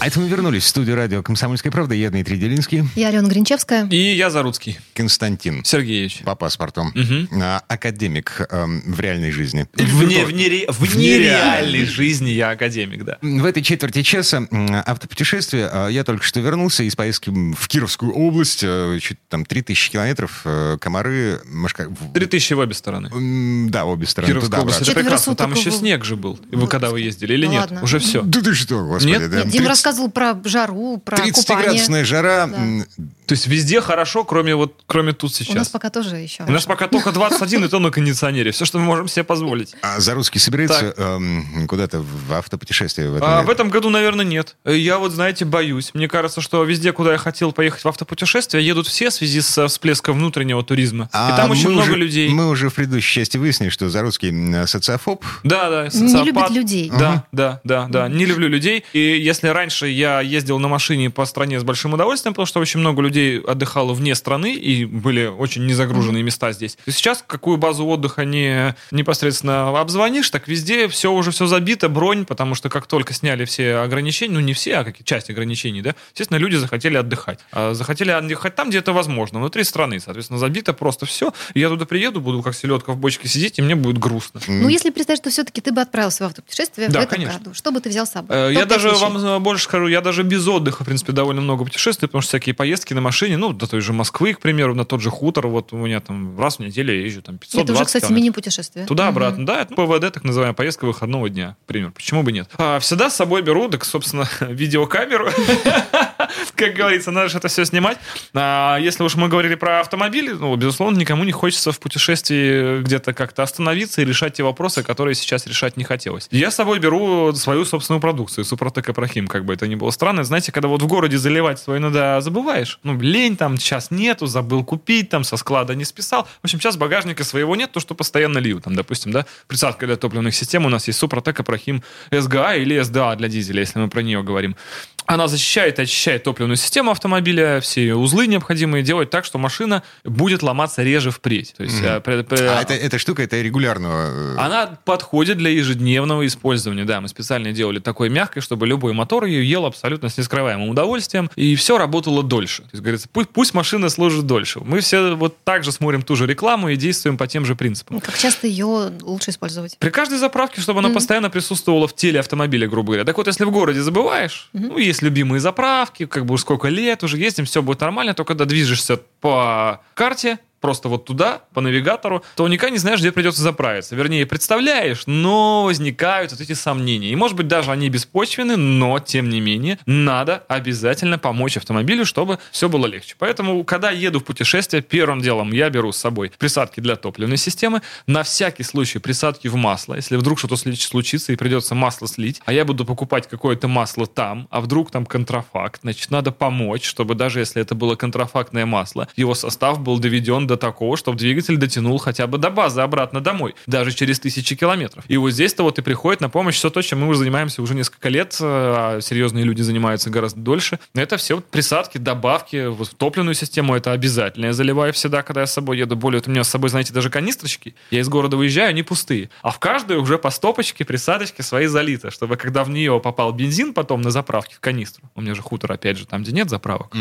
А это мы вернулись в студию радио «Комсомольская правда». Я Дмитрий Делинский, Я Алена Гринчевская. И я Заруцкий Константин Сергеевич. по паспорту, а, академик эм, в реальной жизни. Вне, в, нере- в В нереальной жизни я академик, да. В этой четверти часа автопутешествия а, я только что вернулся из поездки в Кировскую область. э, Чуть там 3000 километров, э, комары, Машка... в- Три тысячи в обе стороны. Да, обе стороны. Кировская область, это прекрасно. Там еще в- снег же был. Вы в когда вы ездили или нет? ладно. Уже все. Да ты что, господи. Нет? Дима 30 рассказывал про жару, про купание. 30-градусная жара. Да. То есть везде хорошо, кроме вот кроме тут У нас сейчас. пока тоже еще. У нас пока только 21, и то на кондиционере. Все, что мы можем себе позволить. А Зарусский собирается эм, куда-то в автопутешествие в этом А, лете? в этом году, наверное, нет. Я вот, знаете, боюсь. Мне кажется, что везде, куда я хотел поехать в автопутешествие, едут все в связи с э, всплеском внутреннего туризма. А и там очень много уже- людей. Мы уже в предыдущей части выяснили, что Зарусский м, социофоб. Да, да. Не социопат. любит людей. Да, да, да, да. Не люблю людей. И если раньше я ездил на машине по стране с большим удовольствием, потому что очень много людей отдыхало вне страны и были очень незагруженные места здесь. То сейчас какую базу отдыха не непосредственно обзвонишь, так везде все уже все забито, бронь, потому что как только сняли все ограничения, ну не все, а какие часть ограничений, да, естественно, люди захотели отдыхать. А захотели отдыхать там, где это возможно, внутри страны, соответственно, забито просто все. И я туда приеду, буду как селедка в бочке сидеть, и мне будет грустно. Ну, если представить, что все-таки ты бы отправился в автопутешествие Да, в этом конечно. году, что бы ты взял с собой? Э, Я даже вещей. вам э, больше скажу, я даже без отдыха, в принципе, довольно много путешествую, потому что всякие поездки на машине, ну, до той же Москвы, к примеру, на тот же хутор, вот у меня там раз в неделю я езжу там 520 Это уже, кстати, мини-путешествие. Туда-обратно, да, это ПВД, так называемая поездка выходного дня, к примеру. Почему бы нет? А, всегда с собой беру, так, собственно, видеокамеру. Как говорится, надо же это все снимать. А, если уж мы говорили про автомобили, ну, безусловно, никому не хочется в путешествии где-то как-то остановиться и решать те вопросы, которые сейчас решать не хотелось. Я с собой беру свою собственную продукцию, Супротек Апрахим, как бы это ни было странно. Знаете, когда вот в городе заливать свой иногда забываешь, ну, лень там, сейчас нету, забыл купить, там, со склада не списал. В общем, сейчас багажника своего нет, то, что постоянно лью. Там, допустим, да, присадка для топливных систем у нас есть Супротек Апрахим СГА или СДА для дизеля, если мы про нее говорим. Она защищает и очищает топливную систему автомобиля, все узлы необходимые делать так, что машина будет ломаться реже впредь. То есть, э, при- при- А это, эта штука, это регулярного... э, она подходит для ежедневного использования. Да, мы специально делали такой мягкой, чтобы любой мотор ее ел абсолютно с нескрываемым удовольствием, и все работало дольше. То есть, говорится, пусть, пусть машина служит дольше. Мы все вот так же смотрим ту же рекламу и действуем по тем же принципам. Как часто ее лучше использовать? При каждой заправке, чтобы она постоянно присутствовала в теле автомобиля, грубо говоря. Так вот, если в городе забываешь, ну, есть любимые заправки, как бы сколько лет уже ездим, все будет нормально, только когда движешься по карте, просто вот туда, по навигатору, то никогда не знаешь, где придется заправиться. Вернее, представляешь, но возникают вот эти сомнения. И, может быть, даже они беспочвены, но, тем не менее, надо обязательно помочь автомобилю, чтобы все было легче. Поэтому, когда еду в путешествие, первым делом я беру с собой присадки для топливной системы, на всякий случай присадки в масло. Если вдруг что-то случится и придется масло слить, а я буду покупать какое-то масло там, а вдруг там контрафакт, значит, надо помочь, чтобы даже если это было контрафактное масло, его состав был доведен до такого, чтобы двигатель дотянул хотя бы до базы обратно домой, даже через тысячи километров. И вот здесь-то вот и приходит на помощь все то, чем мы уже занимаемся уже несколько лет, э, а серьезные люди занимаются гораздо дольше. Это все вот присадки, добавки, вот в топливную систему это обязательно. Я заливаю всегда, когда я с собой еду. Более у меня с собой, знаете, даже канистрочки. Я из города выезжаю, они пустые. А в каждую уже по стопочке присадочки свои залиты, чтобы когда в нее попал бензин потом на заправке в канистру. У меня же хутор, опять же, там, где нет заправок.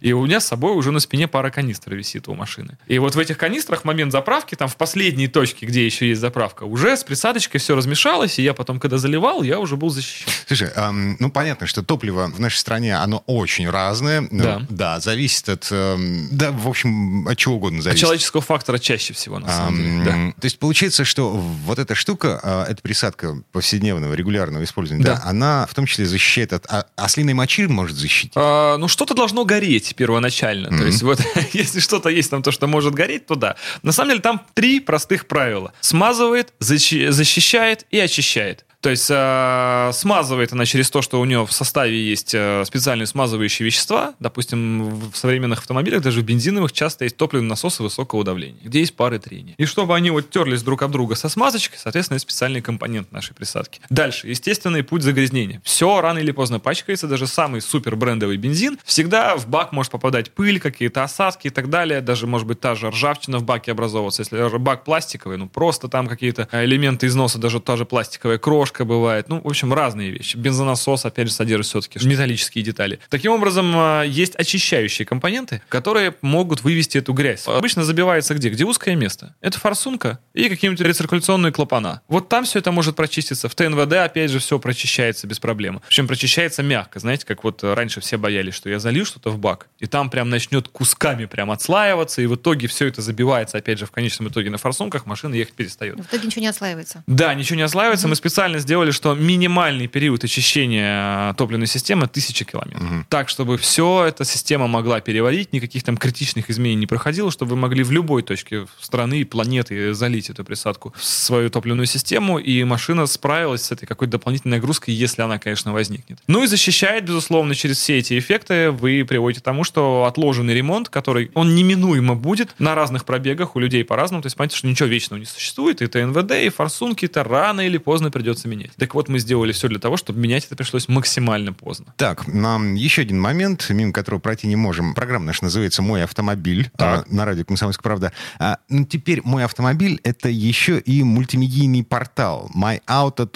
И у меня с собой уже на спине пара канистр висит у машины. И вот в этих канистрах момент заправки, там в последней точке, где еще есть заправка, уже с присадочкой все размешалось, и я потом, когда заливал, я уже был защищен. Слушай, ам, ну понятно, что топливо в нашей стране, оно очень разное. Ну, Да. Да, зависит от... эм, Да, в общем, от чего угодно От зависит. человеческого фактора чаще всего, на самом Ам, деле. Да. То есть получается, что вот эта штука, а, эта присадка повседневного, регулярного использования, Да. да, она в том числе защищает от а, ослиной мочи, может защитить. А, ну, что-то должно гореть первоначально. То есть, вот, если что-то есть там, то, что может гореть, то да. На самом деле, там три простых правила. Смазывает, защи- защищает и очищает. То есть э, смазывает она через то, что у нее в составе есть э, специальные смазывающие вещества. Допустим, в современных автомобилях, даже в бензиновых, часто есть топливные насосы высокого давления, где есть пары трения. И чтобы они вот терлись друг об друга со смазочкой, соответственно, есть специальный компонент нашей присадки. Дальше, естественный путь загрязнения. Все рано или поздно пачкается, даже самый супер брендовый бензин. Всегда в бак может попадать пыль, какие-то осадки и так далее. Даже, может быть, та же ржавчина в баке образовываться. Если бак пластиковый, ну просто там какие-то элементы износа, даже та же пластиковая крошка бывает. Ну, в общем, разные вещи. Бензонасос, опять же, содержит все-таки металлические детали. Таким образом, э, есть очищающие компоненты, которые могут вывести эту грязь. Обычно забивается где? Где узкое место. Это форсунка и какие-нибудь рециркуляционные клапана. Вот там все это может прочиститься. В ТНВД, опять же, все прочищается без проблем. Причем прочищается мягко. Знаете, как вот э, раньше все боялись, что я залью что-то в бак, и там прям начнет кусками прям отслаиваться, и в итоге все это забивается, опять же, в конечном итоге на форсунках, машина ехать перестает. В итоге ничего не отслаивается. Да, ничего не ослаивается. Мы специально сделали, что минимальный период очищения э, топливной системы 1000 километров. Так, чтобы все эта система могла переварить, никаких там критичных изменений не проходило, чтобы вы могли в любой точке страны и планеты залить эту присадку в свою топливную систему, и машина справилась с этой какой-то дополнительной нагрузкой, если она, конечно, возникнет. Ну и защищает, безусловно, через все эти эффекты вы приводите к тому, что отложенный ремонт, который, он неминуемо будет на разных пробегах, у людей по-разному, то есть понимаете, что ничего вечного не существует, и ТНВД, и форсунки, это рано или поздно придется менять. Так вот, мы сделали все для того, чтобы менять это пришлось максимально поздно. Так, нам еще один момент, мимо которого пройти не можем. Программа наша называется «Мой автомобиль» Так. а, на радио «Комсомольская правда». А, ну, теперь «Мой автомобиль» — это еще и мультимедийный портал myauto.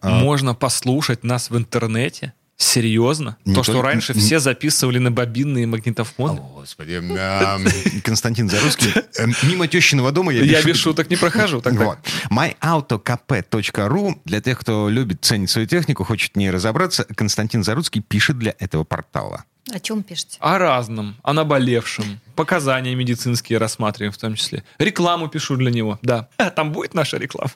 а, Можно послушать нас в интернете. Серьезно? Не То, что раньше не- все записывали на бобинные магнитофоны? Господи, а, Константин Зарусский. Э, Мимо тещиного дома я, Я без шуток. не прохожу. Myautokp.ru для тех, кто любит ценить свою технику, хочет в ней разобраться, Константин Заруцкий пишет для этого портала. О чем пишете? О разном, о наболевшем, показания медицинские рассматриваем в том числе. Рекламу пишу для него, да. А, Там будет наша реклама.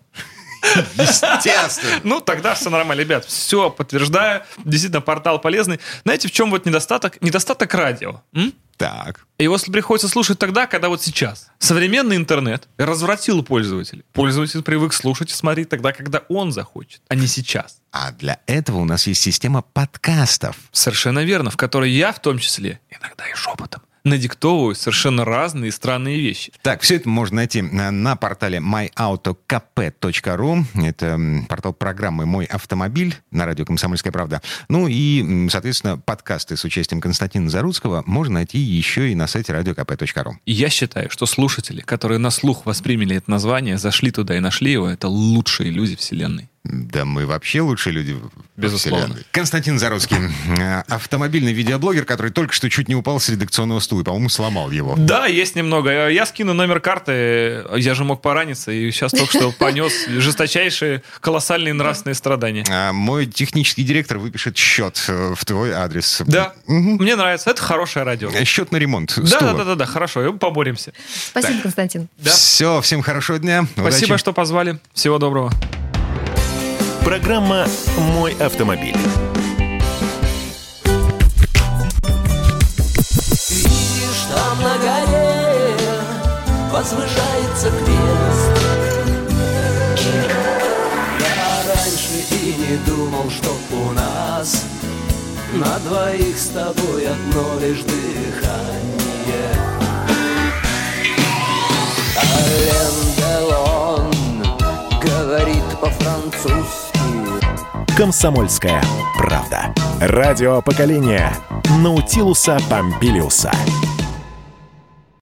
Естественно. Ну, тогда все нормально, ребят. Все, подтверждаю. Действительно, портал полезный. Знаете, в чем вот недостаток? Недостаток радио. м? Так. Его приходится слушать тогда, когда вот сейчас. Современный интернет развратил пользователя. Пользователь привык слушать и смотреть тогда, когда он захочет, а не сейчас. А для этого у нас есть система подкастов. Совершенно верно, в которой я в том числе, иногда и шепотом, надиктовываю совершенно разные странные вещи. Так, все это можно найти на, портале myautokp.ru. Это портал программы «Мой автомобиль» на радио «Комсомольская правда». Ну и, соответственно, подкасты с участием Константина Заруцкого можно найти еще и на сайте radiokp.ru. Я считаю, что слушатели, которые на слух восприняли это название, зашли туда и нашли его, это лучшие люди вселенной. Да мы вообще лучшие люди. в Безусловно. вселенной. Константин Заруцкий, э, автомобильный видеоблогер, который только что чуть не упал с редакционного стула, по-моему, сломал его. Да, есть немного. Я скину номер карты. Я же мог пораниться, и сейчас только что понес жесточайшие, колоссальные нравственные страдания. А мой технический директор выпишет счет э, в твой адрес. Да, Мгм. мне нравится. Это хорошее радио. Э, Счет на ремонт Да, стула. да, да, да, да, хорошо, поборемся. Спасибо, Константин. Да. Все, всем хорошего дня. Спасибо, удачи. что позвали. Всего доброго. Программа «Мой автомобиль». Видишь, там на горе возвышается крест. Я раньше и не думал, что у нас На двоих с тобой одно лишь дыхание. Ален Делон говорит по-французски «Комсомольская правда». Радио поколения Наутилуса Помпилиуса.